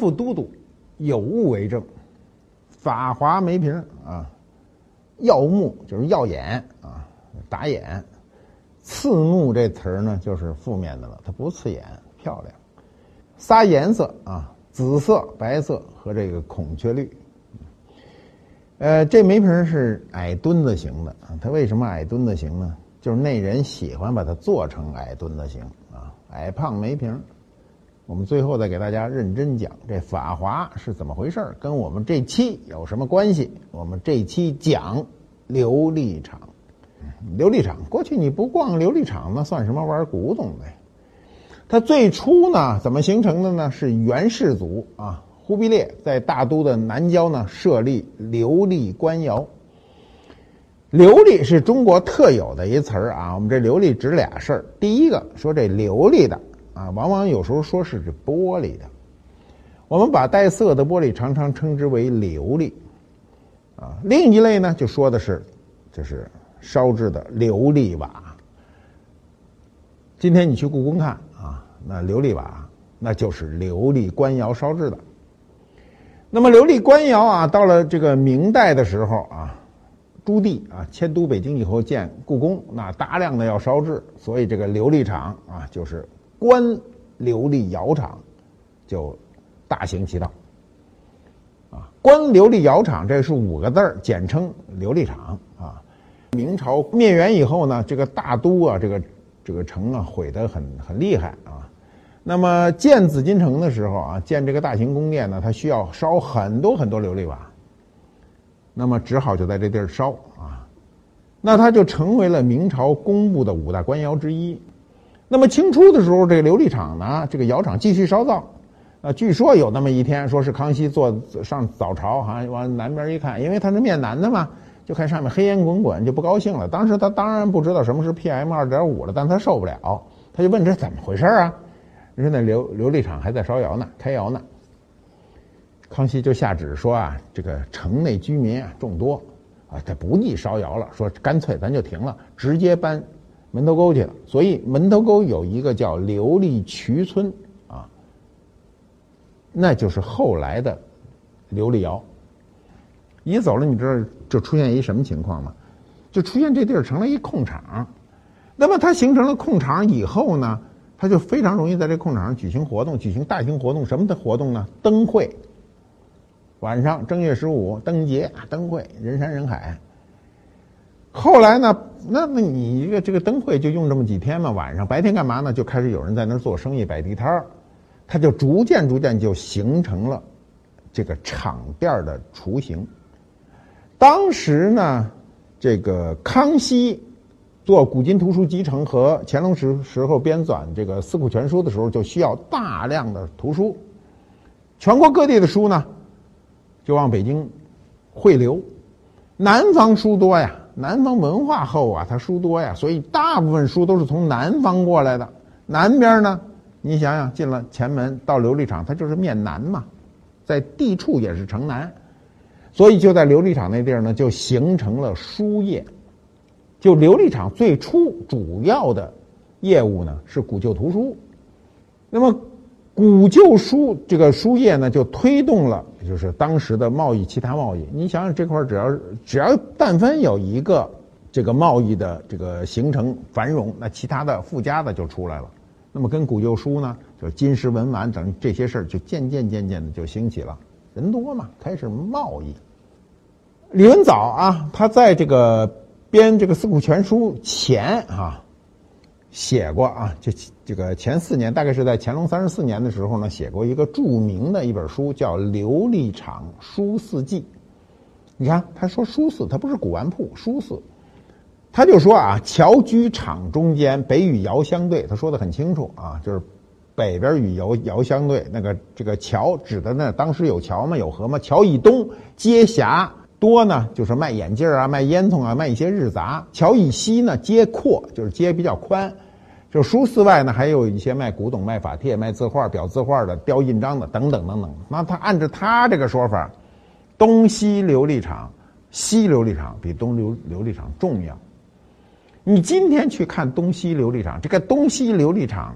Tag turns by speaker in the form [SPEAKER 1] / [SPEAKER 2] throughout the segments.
[SPEAKER 1] 副都督，有物为证，法华梅瓶啊，耀目就是耀眼啊，打眼。刺目这词儿呢，就是负面的了，它不刺眼，漂亮。仨颜色啊，紫色、白色和这个孔雀绿。呃，这梅瓶是矮墩子型的啊，它为什么矮墩子型呢？就是那人喜欢把它做成矮墩子型啊，矮胖梅瓶。我们最后再给大家认真讲这法华是怎么回事跟我们这期有什么关系？我们这期讲琉璃厂。琉璃厂过去你不逛琉璃厂，那算什么玩古董的？它最初呢，怎么形成的呢？是元世祖啊，忽必烈在大都的南郊呢设立琉璃官窑。琉璃是中国特有的一词儿啊，我们这琉璃指俩事儿。第一个说这琉璃的。啊，往往有时候说是这玻璃的，我们把带色的玻璃常常称之为琉璃，啊，另一类呢就说的是，就是烧制的琉璃瓦。今天你去故宫看啊，那琉璃瓦那就是琉璃官窑烧制的。那么琉璃官窑啊，到了这个明代的时候啊，朱棣啊迁都北京以后建故宫，那大量的要烧制，所以这个琉璃厂啊就是。官琉璃窑厂就大行其道啊！官琉璃窑厂这是五个字儿，简称琉璃厂啊。明朝灭元以后呢，这个大都啊，这个这个城啊，毁得很很厉害啊。那么建紫禁城的时候啊，建这个大型宫殿呢，它需要烧很多很多琉璃瓦，那么只好就在这地儿烧啊。那它就成为了明朝公布的五大官窑之一。那么清初的时候，这个琉璃厂呢，这个窑厂继续烧造，啊，据说有那么一天，说是康熙坐上早朝，哈，往南边一看，因为他是面南的嘛，就看上面黑烟滚滚，就不高兴了。当时他当然不知道什么是 PM 二点五了，但他受不了，他就问这怎么回事啊？人说那琉琉璃厂还在烧窑呢，开窑呢。康熙就下旨说啊，这个城内居民啊众多，啊，他不宜烧窑了，说干脆咱就停了，直接搬。门头沟去了，所以门头沟有一个叫琉璃渠村啊，那就是后来的琉璃窑。一走了，你知道就出现一什么情况吗？就出现这地儿成了一空场。那么它形成了空场以后呢，它就非常容易在这空场上举行活动，举行大型活动。什么的活动呢？灯会。晚上正月十五灯节灯会，人山人海。后来呢？那那你一个这个灯会就用这么几天嘛？晚上白天干嘛呢？就开始有人在那儿做生意摆地摊儿，它就逐渐逐渐就形成了这个厂店的雏形。当时呢，这个康熙做古今图书集成和乾隆时时候编纂这个《四库全书》的时候，就需要大量的图书，全国各地的书呢就往北京汇流，南方书多呀。南方文化厚啊，它书多呀，所以大部分书都是从南方过来的。南边呢，你想想，进了前门到琉璃厂，它就是面南嘛，在地处也是城南，所以就在琉璃厂那地儿呢，就形成了书业。就琉璃厂最初主要的业务呢是古旧图书，那么。古旧书这个书业呢，就推动了就是当时的贸易，其他贸易。你想想这块只要只要但凡有一个这个贸易的这个形成繁荣，那其他的附加的就出来了。那么跟古旧书呢，就金石文玩等这些事儿就渐渐渐渐的就兴起了。人多嘛，开始贸易。李文藻啊，他在这个编这个《四库全书》前啊。写过啊，这这个前四年，大概是在乾隆三十四年的时候呢，写过一个著名的一本书，叫《琉璃厂书四记》。你看，他说书四，他不是古玩铺，书四，他就说啊，桥居厂中间，北与窑相对。他说的很清楚啊，就是北边与窑窑相对，那个这个桥指的那当时有桥吗？有河吗？桥以东接辖。多呢，就是卖眼镜啊，卖烟囱啊，卖一些日杂。桥以西呢，街阔，就是街比较宽。就书寺外呢，还有一些卖古董、卖法帖、卖字画、裱字画的、雕印章的等等等等。那他按照他这个说法，东西琉璃厂，西琉璃厂比东琉琉璃厂重要。你今天去看东西琉璃厂，这个东西琉璃厂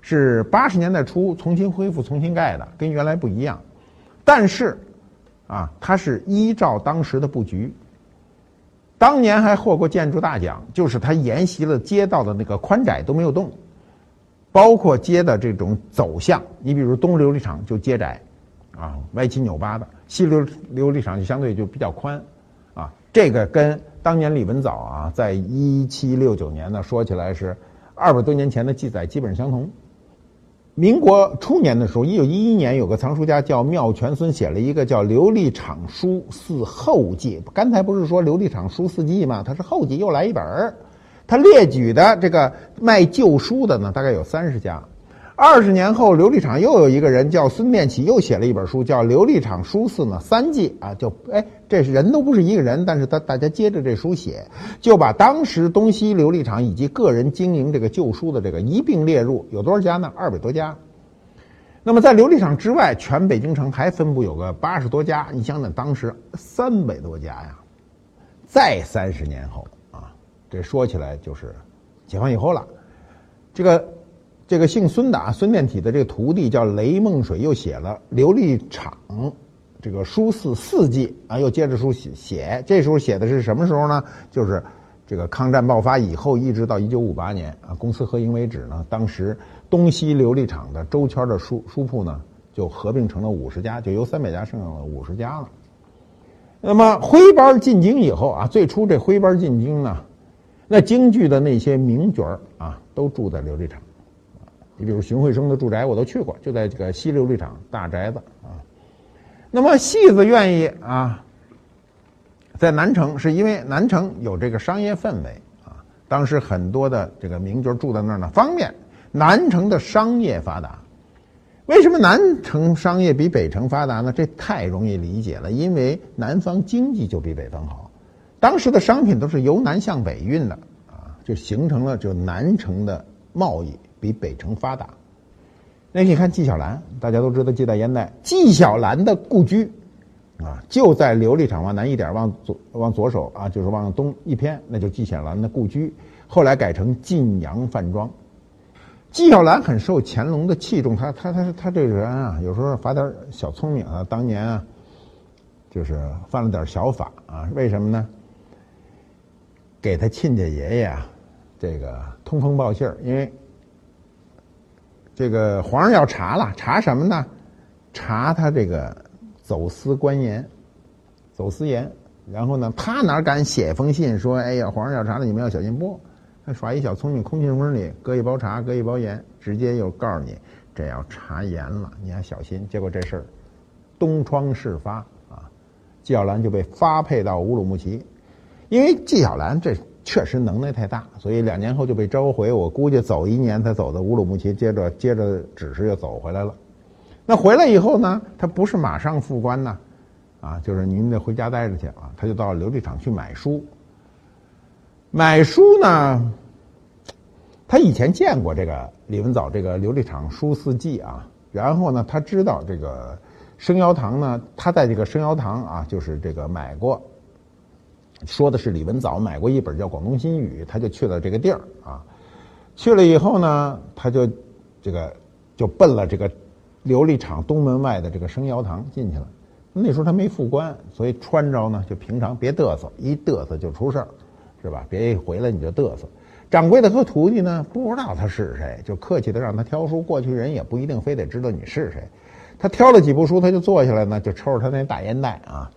[SPEAKER 1] 是八十年代初重新恢复、重新盖的，跟原来不一样。但是，啊，它是依照当时的布局。当年还获过建筑大奖，就是它沿袭了街道的那个宽窄都没有动，包括街的这种走向。你比如东琉璃厂就街窄，啊，歪七扭八的；西琉琉璃厂就相对就比较宽，啊，这个跟当年李文藻啊，在一七六九年呢，说起来是二百多年前的记载基本相同。民国初年的时候，一九一一年，有个藏书家叫妙全孙，写了一个叫《琉璃厂书四后记》。刚才不是说《琉璃厂书四记》吗？它是后记又来一本儿。他列举的这个卖旧书的呢，大概有三十家。二十年后，琉璃厂又有一个人叫孙殿启，又写了一本书，叫《琉璃厂书肆》呢三记啊，就哎，这是人都不是一个人，但是他大家接着这书写，就把当时东西琉璃厂以及个人经营这个旧书的这个一并列入，有多少家呢？二百多家。那么在琉璃厂之外，全北京城还分布有个八十多家，你想想当时三百多家呀。再三十年后啊，这说起来就是解放以后了，这个。这个姓孙的啊，孙殿体的这个徒弟叫雷梦水，又写了《琉璃厂》这个书四四记啊，又接着书写写。这时候写的是什么时候呢？就是这个抗战爆发以后，一直到一九五八年啊，公司合营为止呢。当时东西琉璃厂的周圈的书书铺呢，就合并成了五十家，就由三百家剩下了五十家了。那么徽班进京以后啊，最初这徽班进京呢，那京剧的那些名角啊，都住在琉璃厂。你比如荀慧生的住宅，我都去过，就在这个西琉璃厂大宅子啊。那么戏子愿意啊，在南城，是因为南城有这个商业氛围啊。当时很多的这个名角住在那儿呢，方便。南城的商业发达，为什么南城商业比北城发达呢？这太容易理解了，因为南方经济就比北方好，当时的商品都是由南向北运的啊，就形成了就南城的贸易。比北城发达，那你看纪晓岚，大家都知道纪大烟袋。纪晓岚的故居啊，就在琉璃厂往南一点，往左往左手啊，就是往东一偏，那就纪晓岚的故居。后来改成晋阳饭庄。纪晓岚很受乾隆的器重，他他他他这个人啊，有时候发点小聪明啊。当年啊，就是犯了点小法啊，为什么呢？给他亲家爷爷啊，这个通风报信儿，因为。这个皇上要查了，查什么呢？查他这个走私官盐，走私盐。然后呢，他哪敢写封信说：“哎呀，皇上要查了，你们要小心。”不，他耍一小聪明，空信封里搁一包茶，搁一包盐，直接又告诉你，这要查盐了，你要小心。结果这事儿东窗事发啊，纪晓岚就被发配到乌鲁木齐，因为纪晓岚这。确实能耐太大，所以两年后就被召回。我估计走一年才走到乌鲁木齐，接着接着指示又走回来了。那回来以后呢，他不是马上复官呢，啊，就是您得回家待着去啊。他就到琉璃厂去买书。买书呢，他以前见过这个李文藻这个《琉璃厂书四记》啊，然后呢，他知道这个生窑堂呢，他在这个生窑堂啊，就是这个买过。说的是李文藻买过一本叫《广东新语》，他就去了这个地儿啊。去了以后呢，他就这个就奔了这个琉璃厂东门外的这个生窑堂进去了。那时候他没副官，所以穿着呢就平常，别嘚瑟，一嘚瑟就出事儿，是吧？别一回来你就嘚瑟。掌柜的和徒弟呢不知道他是谁，就客气的让他挑书。过去人也不一定非得知道你是谁。他挑了几部书，他就坐下来呢，就抽着他那大烟袋啊。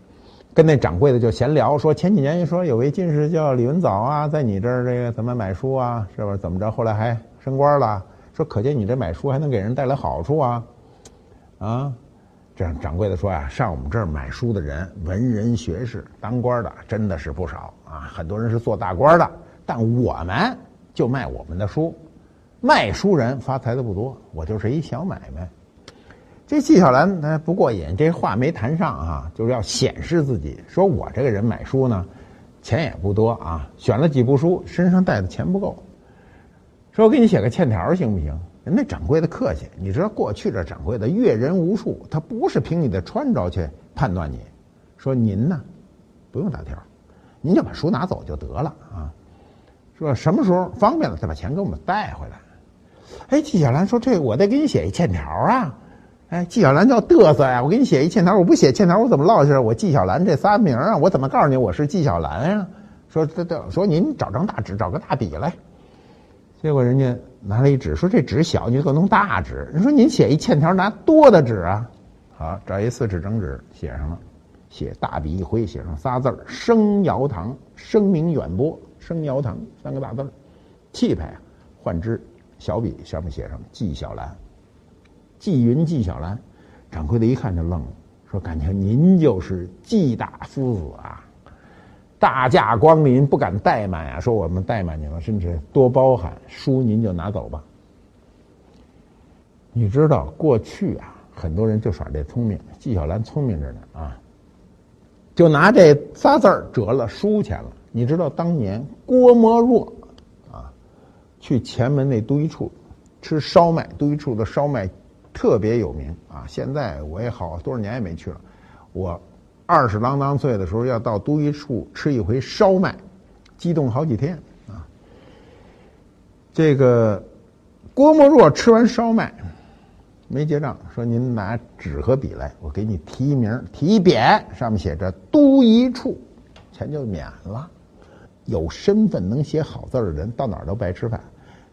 [SPEAKER 1] 跟那掌柜的就闲聊，说前几年说有位进士叫李文藻啊，在你这儿这个怎么买书啊，是不是怎么着？后来还升官了，说可见你这买书还能给人带来好处啊，啊，这样掌柜的说呀，上我们这儿买书的人，文人学士、当官的真的是不少啊，很多人是做大官的，但我们就卖我们的书，卖书人发财的不多，我就是一小买卖。这纪晓岚他不过瘾，这话没谈上啊，就是要显示自己，说我这个人买书呢，钱也不多啊，选了几部书，身上带的钱不够，说我给你写个欠条行不行？人那掌柜的客气，你知道过去这掌柜的阅人无数，他不是凭你的穿着去判断你，说您呢，不用打条，您就把书拿走就得了啊，说什么时候方便了再把钱给我们带回来。哎，纪晓岚说：“这我得给你写一欠条啊！”哎，纪晓岚叫嘚瑟呀！我给你写一欠条，我不写欠条，我怎么落下我纪晓岚这仨名啊？我怎么告诉你我是纪晓岚呀？说这这，说您找张大纸，找个大笔来。结果人家拿了一纸，说这纸小，你就给我弄大纸。人说您写一欠条，拿多的纸啊？好，找一四尺整纸写上了，写大笔一挥，写上仨字儿：生尧堂，声名远播。生尧堂三个大字儿，气派啊！换支小笔，上面写上纪晓岚。纪云、纪晓岚，掌柜的一看就愣了，说：“感情您就是纪大夫子啊！大驾光临，不敢怠慢呀！说我们怠慢您了，甚至多包涵，书您就拿走吧。”你知道过去啊，很多人就耍这聪明，纪晓岚聪明着呢啊，就拿这仨字儿折了书钱了。你知道当年郭沫若啊，去前门那都一处吃烧麦，都一处的烧麦。特别有名啊！现在我也好多少年也没去了。我二十郎当岁的时候要到都一处吃一回烧麦，激动好几天啊。这个郭沫若吃完烧麦没结账，说：“您拿纸和笔来，我给你提名提一匾，上面写着‘都一处’，钱就免了。有身份能写好字的人，到哪儿都白吃饭。”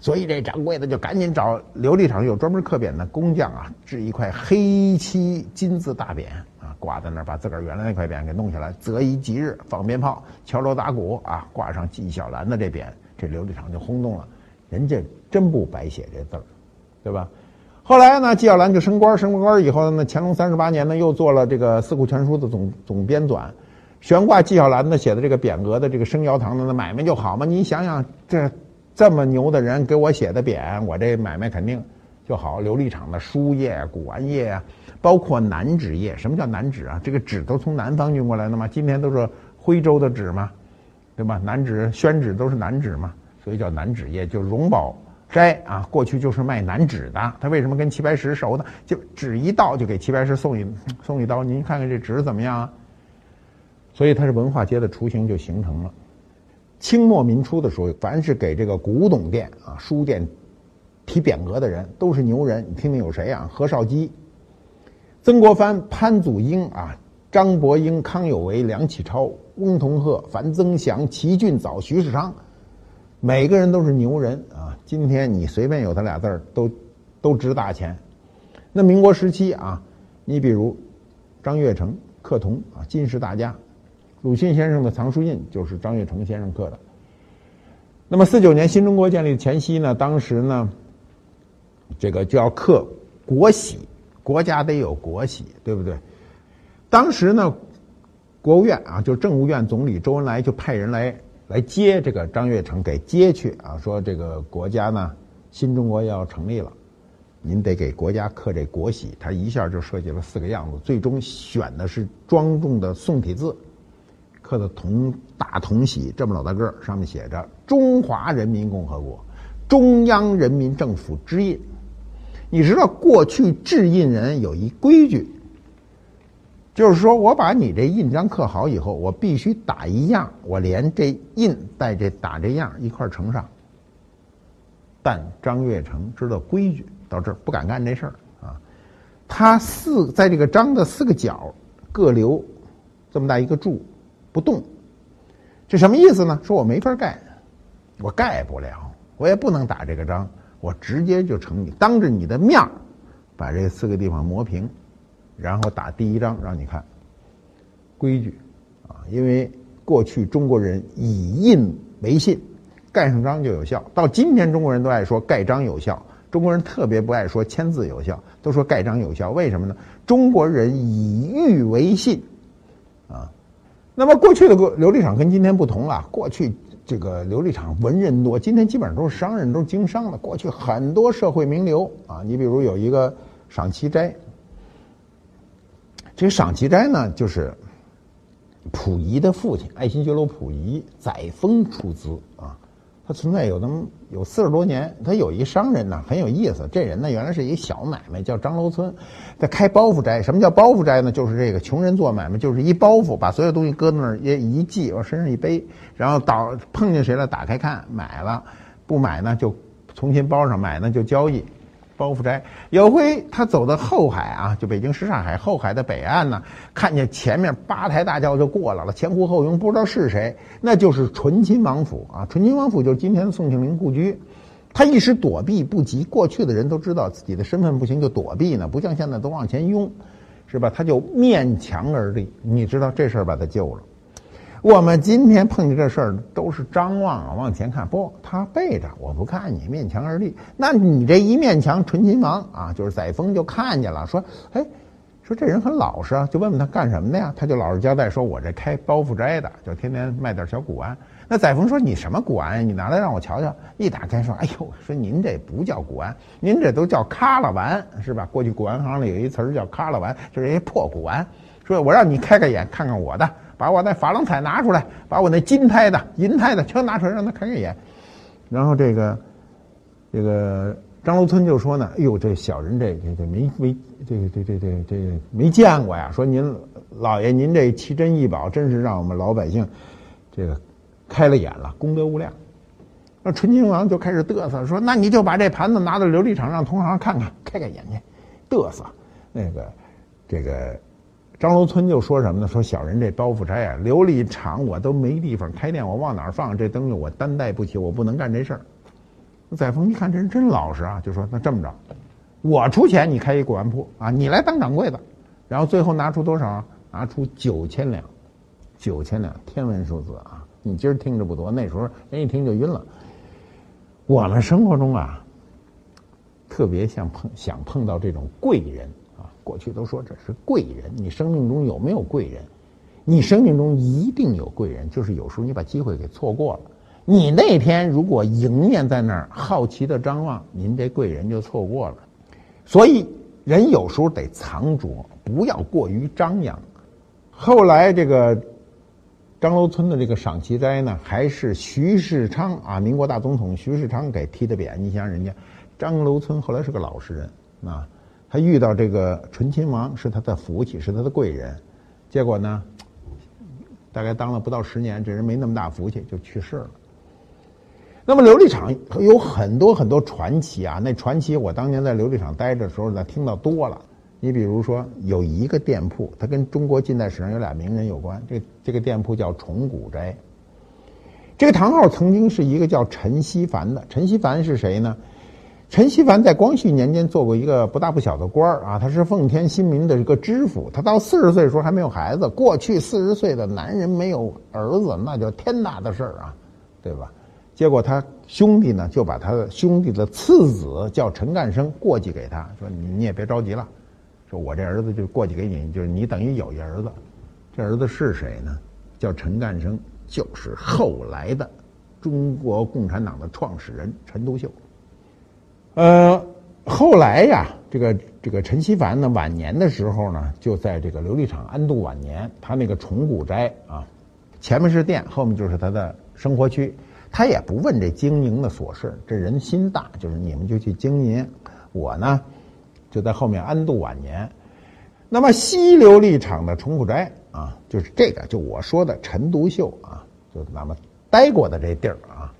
[SPEAKER 1] 所以这掌柜的就赶紧找琉璃厂有专门刻匾的工匠啊，制一块黑漆金字大匾啊，挂在那儿，把自个儿原来那块匾给弄下来，择一吉日放鞭炮、敲锣打鼓啊，挂上纪晓岚的这匾，这琉璃厂就轰动了。人家真不白写这字儿，对吧？后来呢，纪晓岚就升官，升了官以后呢，乾隆三十八年呢，又做了这个《四库全书》的总总编纂，悬挂纪晓岚的写的这个匾额的这个生窑堂的那买卖就好嘛。你想想这。这么牛的人给我写的匾，我这买卖肯定就好。琉璃厂的书业、古玩业啊，包括南纸业。什么叫南纸啊？这个纸都从南方运过来的嘛。今天都是徽州的纸嘛，对吧？南纸、宣纸都是南纸嘛，所以叫南纸业。就荣宝斋啊，过去就是卖南纸的。他为什么跟齐白石熟呢？就纸一到就给齐白石送一送一刀。您看看这纸怎么样啊？所以它是文化街的雏形就形成了。清末民初的时候，凡是给这个古董店啊、书店提匾额的人，都是牛人。你听听有谁啊？何绍基、曾国藩、潘祖英啊、张伯英、康有为、梁启超、翁同龢、樊增祥、齐俊藻、徐世昌，每个人都是牛人啊！今天你随便有他俩字儿，都都值大钱。那民国时期啊，你比如张悦成、克同啊，金石大家。鲁迅先生的藏书印就是张悦成先生刻的。那么四九年新中国建立前夕呢，当时呢，这个就要刻国玺，国家得有国玺，对不对？当时呢，国务院啊，就政务院总理周恩来就派人来来接这个张悦成，给接去啊，说这个国家呢，新中国要成立了，您得给国家刻这国玺。他一下就设计了四个样子，最终选的是庄重的宋体字。刻的铜大铜玺这么老大个儿，上面写着“中华人民共和国中央人民政府之印”。你知道过去制印人有一规矩，就是说我把你这印章刻好以后，我必须打一样，我连这印带这打这样一块呈上。但张悦成知道规矩，到这儿不敢干这事儿啊。他四在这个章的四个角各留这么大一个柱。不动，这什么意思呢？说我没法盖，我盖不了，我也不能打这个章，我直接就成你当着你的面儿把这四个地方磨平，然后打第一章让你看，规矩啊，因为过去中国人以印为信，盖上章就有效。到今天中国人都爱说盖章有效，中国人特别不爱说签字有效，都说盖章有效。为什么呢？中国人以玉为信，啊。那么过去的琉璃厂跟今天不同了。过去这个琉璃厂文人多，今天基本上都是商人，都是经商的。过去很多社会名流啊，你比如有一个赏奇斋，这赏奇斋呢，就是溥仪的父亲爱新觉罗溥仪载沣出资啊。他存在有那么有四十多年，他有一商人呢，很有意思。这人呢，原来是一小买卖，叫张楼村，在开包袱斋。什么叫包袱斋呢？就是这个穷人做买卖，就是一包袱，把所有东西搁那儿一一系，往身上一背，然后倒碰见谁了，打开看，买了，不买呢就重新包上买呢就交易。包袱斋有回他走到后海啊，就北京什刹海后海的北岸呢，看见前面八抬大轿就过来了，前呼后拥，不知道是谁，那就是醇亲王府啊。醇亲王府就是今天的宋庆龄故居。他一时躲避不及，过去的人都知道自己的身份不行就躲避呢，不像现在都往前拥，是吧？他就面墙而立，你知道这事儿把他救了。我们今天碰见这事儿都是张望啊，往前看，不，他背着，我不看你，面墙而立。那你这一面墙，纯亲王啊，就是载沣就看见了，说，哎，说这人很老实啊，就问问他干什么的呀？他就老实交代说，我这开包袱斋的，就天天卖点小古玩。那载沣说，你什么古玩呀？你拿来让我瞧瞧。一打开说，哎呦，说您这不叫古玩，您这都叫卡拉玩，是吧？过去古玩行里有一词儿叫卡拉玩，就是一些破古玩。说我让你开开眼，看看我的。把我那珐琅彩拿出来，把我那金胎的、银胎的全拿出来，让他看看眼。然后这个这个张楼村就说呢：“哎呦，这小人这这这没没这个这这这这没见过呀！说您老爷您这奇珍异宝，真是让我们老百姓这个开了眼了，功德无量。”那纯亲王就开始嘚瑟说：“那你就把这盘子拿到琉璃厂，让同行看看，开开眼去。”嘚瑟，那个这个。张楼村就说什么呢？说小人这包袱斋啊，琉璃厂我都没地方开店，我往哪儿放这东西？我担待不起，我不能干这事儿。载沣一看这人真老实啊，就说那这么着，我出钱，你开一古玩铺啊，你来当掌柜的。然后最后拿出多少？拿出九千两，九千两，天文数字啊！你今儿听着不多，那时候人一听就晕了。我们生活中啊，特别想碰想碰到这种贵人。啊过去都说这是贵人，你生命中有没有贵人？你生命中一定有贵人，就是有时候你把机会给错过了。你那天如果迎面在那儿好奇的张望，您这贵人就错过了。所以人有时候得藏拙，不要过于张扬。后来这个张楼村的这个赏奇斋呢，还是徐世昌啊，民国大总统徐世昌给提的匾。你想人家张楼村后来是个老实人啊。他遇到这个醇亲王是他的福气，是他的贵人，结果呢，大概当了不到十年，这人没那么大福气，就去世了。那么琉璃厂有很多很多传奇啊，那传奇我当年在琉璃厂待着的时候呢，听到多了。你比如说有一个店铺，它跟中国近代史上有俩名人有关，这这个店铺叫崇古斋。这个堂号曾经是一个叫陈锡凡的，陈锡凡是谁呢？陈锡凡在光绪年间做过一个不大不小的官儿啊，他是奉天新民的一个知府。他到四十岁的时候还没有孩子。过去四十岁的男人没有儿子，那叫天大的事儿啊，对吧？结果他兄弟呢，就把他的兄弟的次子叫陈干生过继给他，说你你也别着急了，说我这儿子就过继给你，就是你等于有一儿子。这儿子是谁呢？叫陈干生，就是后来的中国共产党的创始人陈独秀。呃，后来呀，这个这个陈锡凡呢，晚年的时候呢，就在这个琉璃厂安度晚年。他那个崇古斋啊，前面是店，后面就是他的生活区。他也不问这经营的琐事，这人心大，就是你们就去经营，我呢就在后面安度晚年。那么西琉璃厂的崇古斋啊，就是这个，就我说的陈独秀啊，就那么待过的这地儿啊，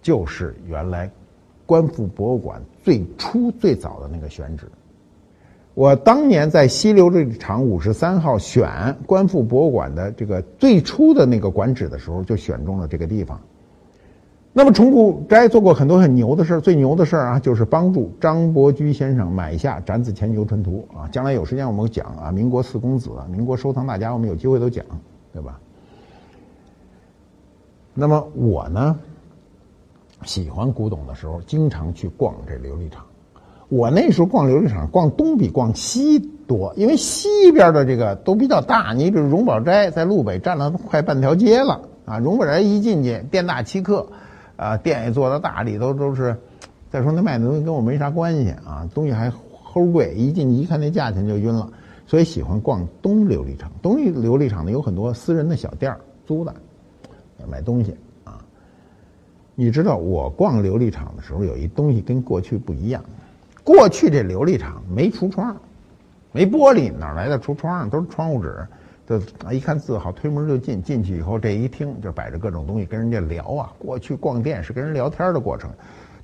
[SPEAKER 1] 就是原来。官复博物馆最初最早的那个选址，我当年在西流这厂五十三号选官复博物馆的这个最初的那个馆址的时候，就选中了这个地方。那么崇古斋做过很多很牛的事最牛的事儿啊，就是帮助张伯驹先生买下展子虔游春图啊。将来有时间我们讲啊，民国四公子、民国收藏大家，我们有机会都讲，对吧？那么我呢？喜欢古董的时候，经常去逛这琉璃厂。我那时候逛琉璃厂，逛东比逛西多，因为西边的这个都比较大。你比如荣宝斋在路北占了快半条街了啊！荣宝斋一进去，店大欺客，啊，店也做的大，里头都是。再说那卖的东西跟我没啥关系啊，东西还齁贵，一进去一看那价钱就晕了。所以喜欢逛东琉璃厂。东琉璃厂呢有很多私人的小店租的，买东西。你知道我逛琉璃厂的时候，有一东西跟过去不一样。过去这琉璃厂没橱窗，没玻璃，哪来的橱窗？都是窗户纸。就，一看字好，推门就进。进去以后，这一听就摆着各种东西，跟人家聊啊。过去逛店是跟人聊天的过程。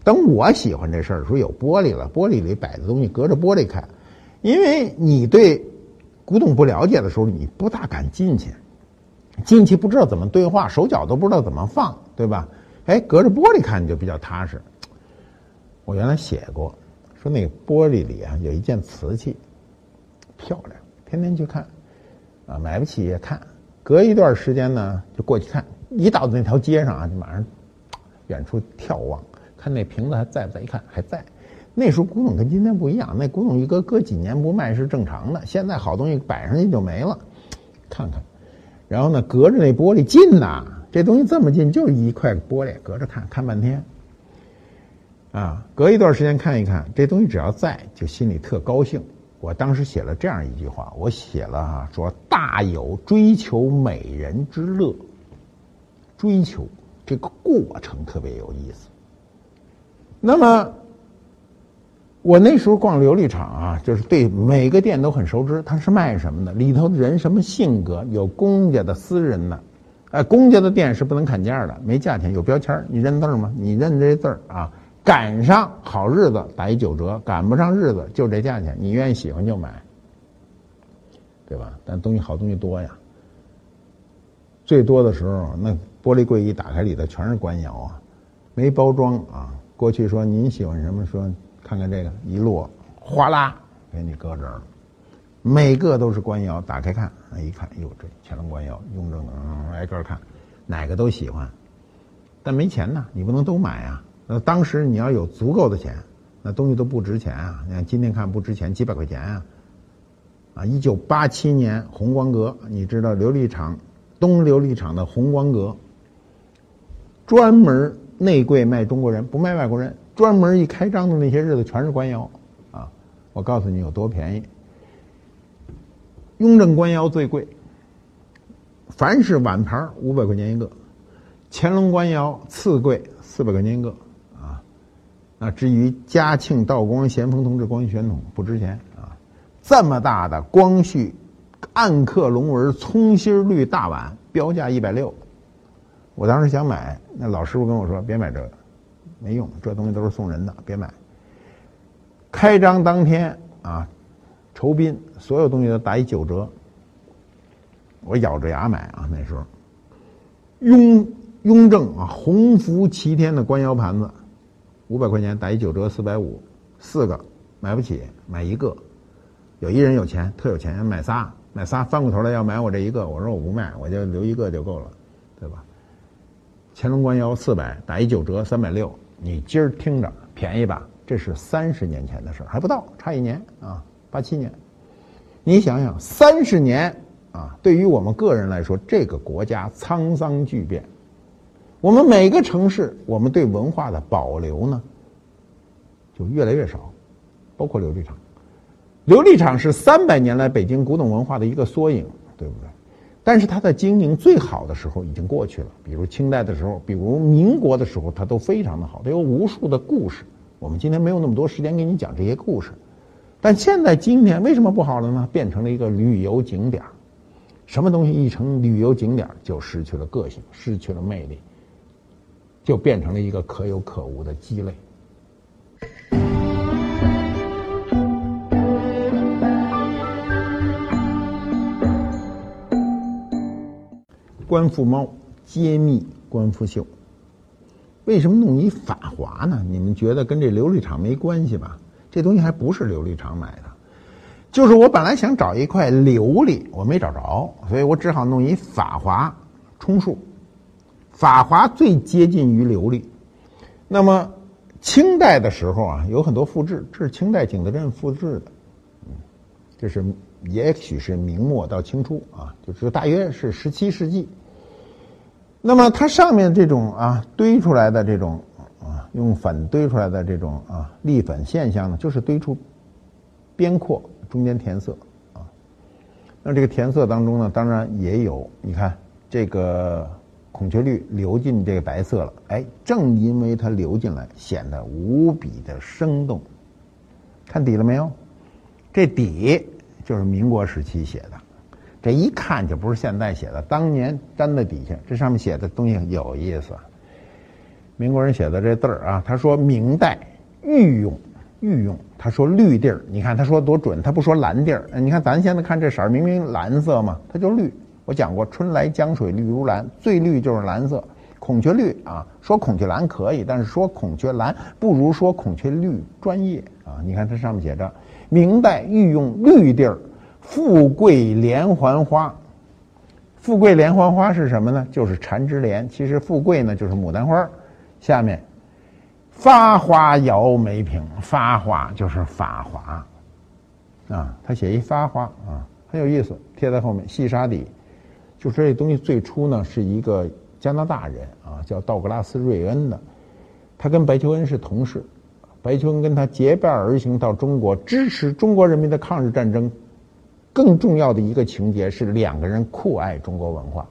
[SPEAKER 1] 等我喜欢这事儿，说有玻璃了，玻璃里摆的东西隔着玻璃看，因为你对古董不了解的时候，你不大敢进去，进去不知道怎么对话，手脚都不知道怎么放，对吧？哎，隔着玻璃看就比较踏实。我原来写过，说那个玻璃里啊有一件瓷器，漂亮，天天去看，啊，买不起也看，隔一段时间呢就过去看，一到那条街上啊就马上远处眺望。看那瓶子还在不在？一看还在。那时候古董跟今天不一样，那古董一搁搁几年不卖是正常的。现在好东西摆上去就没了。看看，然后呢，隔着那玻璃近呐，这东西这么近，就一块玻璃，隔着看看半天。啊，隔一段时间看一看，这东西只要在，就心里特高兴。我当时写了这样一句话，我写了哈，说大有追求美人之乐。追求这个过程特别有意思。那么，我那时候逛琉璃厂啊，就是对每个店都很熟知。他是卖什么的？里头的人什么性格？有公家的、私人的。哎，公家的店是不能砍价的，没价钱，有标签你认字吗？你认这字啊？赶上好日子打一九折，赶不上日子就这价钱。你愿意喜欢就买，对吧？但东西好东西多呀。最多的时候，那玻璃柜一打开，里头全是官窑啊，没包装啊。过去说您喜欢什么？说看看这个一摞，哗啦给你搁这儿了。每个都是官窑，打开看，一看，哟，这乾隆官窑，雍正的，挨个看，哪个都喜欢。但没钱呢，你不能都买啊。那当时你要有足够的钱，那东西都不值钱啊。你看今天看不值钱，几百块钱啊。啊，一九八七年红光阁，你知道琉璃厂东琉璃厂的红光阁，专门。内柜卖中国人，不卖外国人。专门一开张的那些日子，全是官窑，啊！我告诉你有多便宜。雍正官窑最贵，凡是碗盘五百块钱一个；乾隆官窑次贵，四百块钱一个，啊！那至于嘉庆、道光、咸丰同治光绪宣统不值钱啊！这么大的光绪暗刻龙纹葱心绿大碗，标价一百六。我当时想买，那老师傅跟我说：“别买这个，没用，这东西都是送人的，别买。”开张当天啊，酬宾，所有东西都打一九折。我咬着牙买啊，那时候，雍雍正啊，洪福齐天的官窑盘子，五百块钱打一九折，四百五，四个买不起，买一个。有一人有钱，特有钱，买仨，买仨，翻过头来要买我这一个，我说我不卖，我就留一个就够了，对吧？乾隆官窑四百打一九折三百六，你今儿听着便宜吧？这是三十年前的事儿，还不到，差一年啊，八七年。你想想，三十年啊，对于我们个人来说，这个国家沧桑巨变，我们每个城市，我们对文化的保留呢，就越来越少，包括琉璃厂。琉璃厂是三百年来北京古董文化的一个缩影，对不对？但是它的经营最好的时候已经过去了，比如清代的时候，比如民国的时候，它都非常的好，它有无数的故事。我们今天没有那么多时间给你讲这些故事，但现在今天为什么不好了呢？变成了一个旅游景点什么东西一成旅游景点就失去了个性，失去了魅力，就变成了一个可有可无的鸡肋。官复猫揭秘官复秀，为什么弄一法华呢？你们觉得跟这琉璃厂没关系吧？这东西还不是琉璃厂买的，就是我本来想找一块琉璃，我没找着，所以我只好弄一法华充数。法华最接近于琉璃。那么清代的时候啊，有很多复制，这是清代景德镇复制的，嗯，这是也许是明末到清初啊，就是大约是十七世纪。那么它上面这种啊堆出来的这种用粉堆出来的这种啊粒粉现象呢，就是堆出边廓中间填色啊。那这个填色当中呢，当然也有你看这个孔雀绿流进这个白色了，哎，正因为它流进来，显得无比的生动。看底了没有？这底就是民国时期写的。这一看就不是现在写的，当年粘在底下。这上面写的东西有意思，民国人写的这字儿啊，他说明代御用，御用。他说绿地儿，你看他说多准，他不说蓝地儿。你看咱现在看这色儿，明明蓝色嘛，它就绿。我讲过，春来江水绿如蓝，最绿就是蓝色。孔雀绿啊，说孔雀蓝可以，但是说孔雀蓝不如说孔雀绿专业啊。你看它上面写着，明代御用绿地儿，富贵连环花。富贵连环花是什么呢？就是缠枝莲。其实富贵呢就是牡丹花。下面发花摇梅瓶，发花就是法华啊。他写一发花啊，很有意思，贴在后面细沙底。就说这东西最初呢是一个加拿大人啊，叫道格拉斯·瑞恩的，他跟白求恩是同事，白求恩跟他结伴而行到中国，支持中国人民的抗日战争。更重要的一个情节是两个人酷爱中国文化。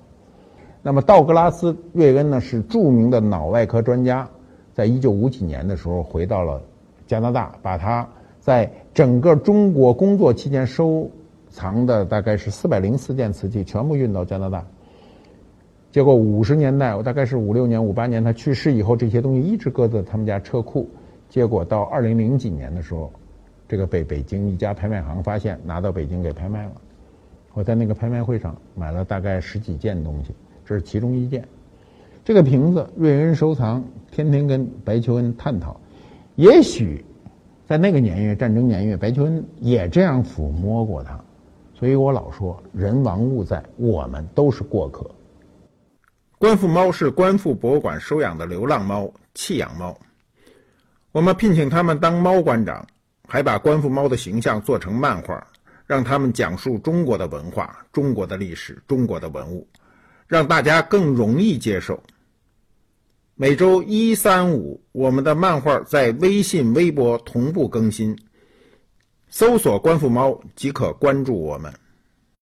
[SPEAKER 1] 那么道格拉斯·瑞恩呢是著名的脑外科专家，在一九五几年的时候回到了加拿大，把他在整个中国工作期间收藏的大概是四百零四件瓷器全部运到加拿大。结果五十年代，我大概是五六年、五八年他去世以后，这些东西一直搁在他们家车库。结果到二零零几年的时候。这个被北京一家拍卖行发现，拿到北京给拍卖了。我在那个拍卖会上买了大概十几件东西，这是其中一件。这个瓶子，瑞恩收藏，天天跟白求恩探讨。也许在那个年月，战争年月，白求恩也这样抚摸过它。所以我老说，人亡物在，我们都是过客。官复猫是官复博物馆收养的流浪猫、弃养猫，我们聘请他们当猫馆长。还把官复猫的形象做成漫画，让他们讲述中国的文化、中国的历史、中国的文物，让大家更容易接受。每周一、三、五，我们的漫画在微信、微博同步更新，搜索“官复猫”即可关注我们。